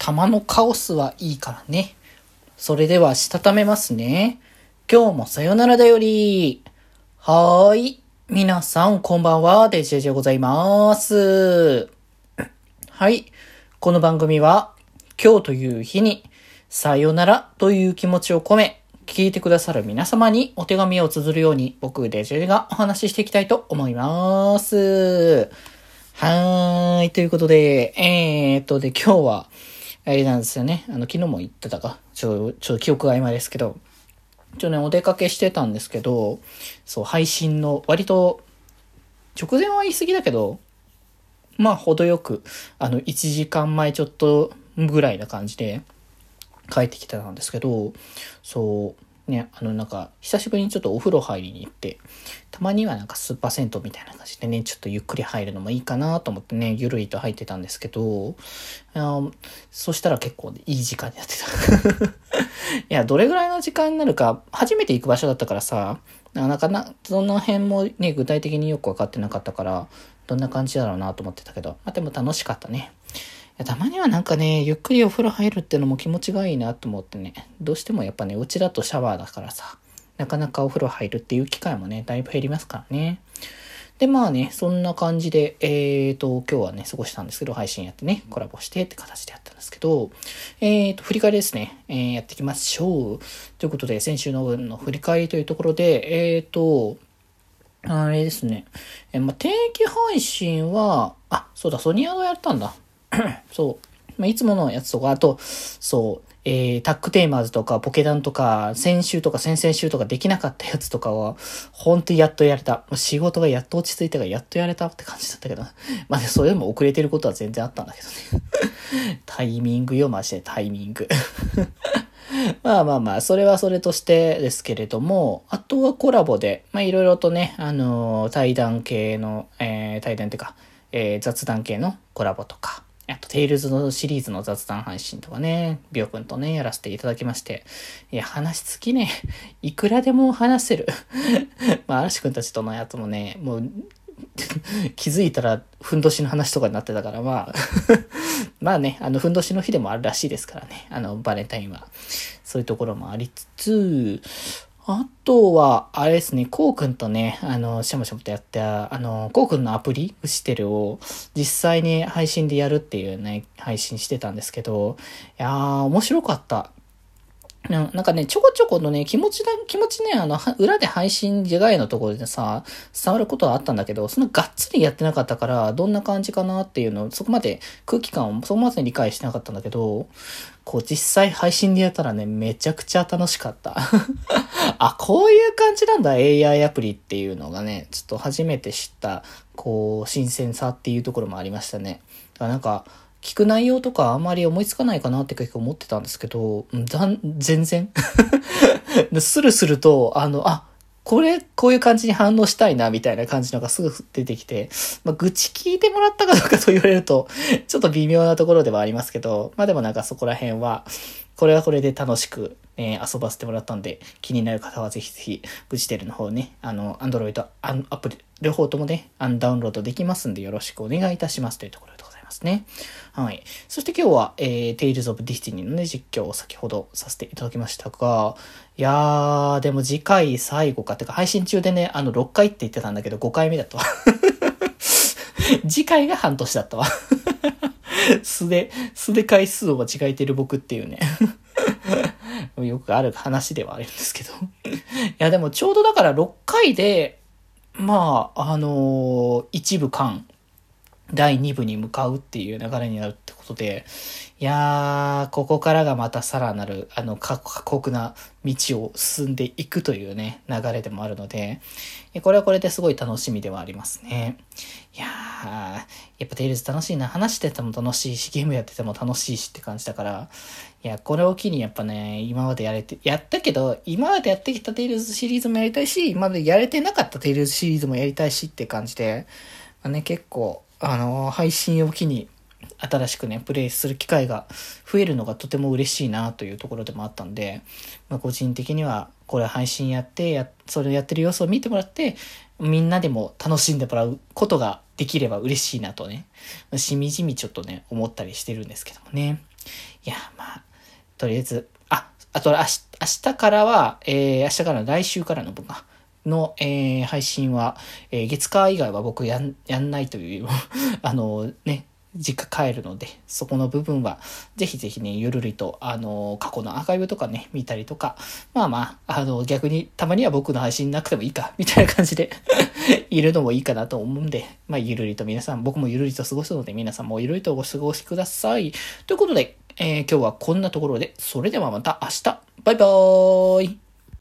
玉のカオスはいいからね。それでは、したためますね。今日もさよならだより。はーい。皆さん、こんばんは。デジェジでございます。はい。この番組は、今日という日に、さよならという気持ちを込め、聞いてくださる皆様にお手紙を綴るように、僕、デジェジがお話ししていきたいと思います。はーい。ということで、えーっと、で、今日は、あれなんですよね。あの、昨日も言ってたか。ちょ、ちょっと記憶が曖昧ですけど、ちょね、お出かけしてたんですけど、そう、配信の、割と、直前は言い過ぎだけど、まあ、程よく、あの、1時間前ちょっとぐらいな感じで、帰ってきてたんですけど、そう、ね、あの、なんか、久しぶりにちょっとお風呂入りに行って、たまにはなんかスーパー銭湯みたいな感じでね、ちょっとゆっくり入るのもいいかなと思ってね、ゆるいと入ってたんですけど、あそしたら結構いい時間になってた。いや、どれぐらいの時間になるか、初めて行く場所だったからさ、なかなか、その辺もね、具体的によく分かってなかったから、どんな感じだろうなと思ってたけど、まあ、でも楽しかったね。たまにはなんかね、ゆっくりお風呂入るってのも気持ちがいいなと思ってね、どうしてもやっぱね、うちだとシャワーだからさ、なかなかお風呂入るっていう機会もね、だいぶ減りますからね。で、まあね、そんな感じで、えーと、今日はね、過ごしたんですけど、配信やってね、コラボしてって形でやったんですけど、えーと、振り返りですね、えー、やっていきましょう。ということで、先週の分の振り返りというところで、えーと、あれですね、えまあ、定期配信は、あ、そうだ、ソニアドやったんだ。そう。まあ、いつものやつとか、あと、そう、えー、タックテーマーズとか、ポケダンとか、先週とか先々週とかできなかったやつとかは、本当にやっとやれた。仕事がやっと落ち着いたからやっとやれたって感じだったけど、まあ、ね、それでも遅れてることは全然あったんだけどね。タイミングよ、マジでタイミング。まあまあまあ、それはそれとしてですけれども、あとはコラボで、まあいろいろとね、あのー対談系の、えー、対談っていうか、えー、雑談系のコラボとか、あと、テイルズのシリーズの雑談配信とかね、ビョ君とね、やらせていただきまして。いや、話尽きね、いくらでも話せる。まあ、嵐君たちとのやつもね、もう、気づいたら、ふんどしの話とかになってたから、まあ、まあね、あの、ふんどしの日でもあるらしいですからね、あの、バレンタインは。そういうところもありつつ、あとは、あれですね、こうくんとね、あの、しゃもしゃもとやった、あの、こうくんのアプリ、ウシテルを実際に配信でやるっていうね、配信してたんですけど、いやー、面白かった。なんかね、ちょこちょこのね、気持ちだ、気持ちね、あの、裏で配信以外のところでさ、伝わることはあったんだけど、そのがっつりやってなかったから、どんな感じかなっていうのを、そこまで空気感をそこまで理解してなかったんだけど、こう実際配信でやったらね、めちゃくちゃ楽しかった。あ、こういう感じなんだ、AI アプリっていうのがね、ちょっと初めて知った、こう、新鮮さっていうところもありましたね。だからなんか、聞く内容とかあんまり思いつかないかなって結構思ってたんですけど、全然。スルスルと、あの、あ、これ、こういう感じに反応したいな、みたいな感じのがすぐ出てきて、まあ、愚痴聞いてもらったかどうかと言われると、ちょっと微妙なところではありますけど、まあでもなんかそこら辺は、これはこれで楽しく、えー遊ばせてもらったんで、気になる方はぜひぜひ、ブジテルの方ね、あの、アンドロイド、アプリ、両方ともね、アンダウンロードできますんで、よろしくお願いいたしますというところでますね。はい。そして今日は、えー、Tales of Destiny のね、実況を先ほどさせていただきましたが、いやー、でも次回最後か、てか配信中でね、あの、6回って言ってたんだけど、5回目だったわ。次回が半年だったわ。素で、素で回数を間違えてる僕っていうね。よくある話ではあるんですけど。いや、でもちょうどだから6回で、まあ、あのー一部間、第2部に向かうっていう流れになるってことで、いやー、ここからがまたさらなる、あの、過酷な道を進んでいくというね、流れでもあるので、これはこれですごい楽しみではありますね。いやー、やっぱテイルズ楽しいな。話してても楽しいし、ゲームやってても楽しいしって感じだから、いや、これを機にやっぱね、今までやれて、やったけど、今までやってきたテイルズシリーズもやりたいし、今までやれてなかったテイルズシリーズもやりたいしって感じで、まあね、結構、あの配信を機に、新しくね、プレイする機会が増えるのがとても嬉しいなというところでもあったんで、まあ、個人的には、これ配信やって、や、それをやってる様子を見てもらって、みんなでも楽しんでもらうことができれば嬉しいなとね、しみじみちょっとね、思ったりしてるんですけどもね。いや、まあ、とりあえず、あ、あと明日、明日からは、えー、明日から来週からの分が、の、えー、配信は、えー、月火以外は僕やん、やんないという、あのね、実家帰るので、そこの部分は、ぜひぜひね、ゆるりと、あの、過去のアーカイブとかね、見たりとか、まあまあ、あの、逆に、たまには僕の配信なくてもいいか、みたいな感じで いるのもいいかなと思うんで、まあ、ゆるりと皆さん、僕もゆるりと過ごすので、皆さんもゆるりとお過ごしください。ということで、えー、今日はこんなところで、それではまた明日、バイバーイ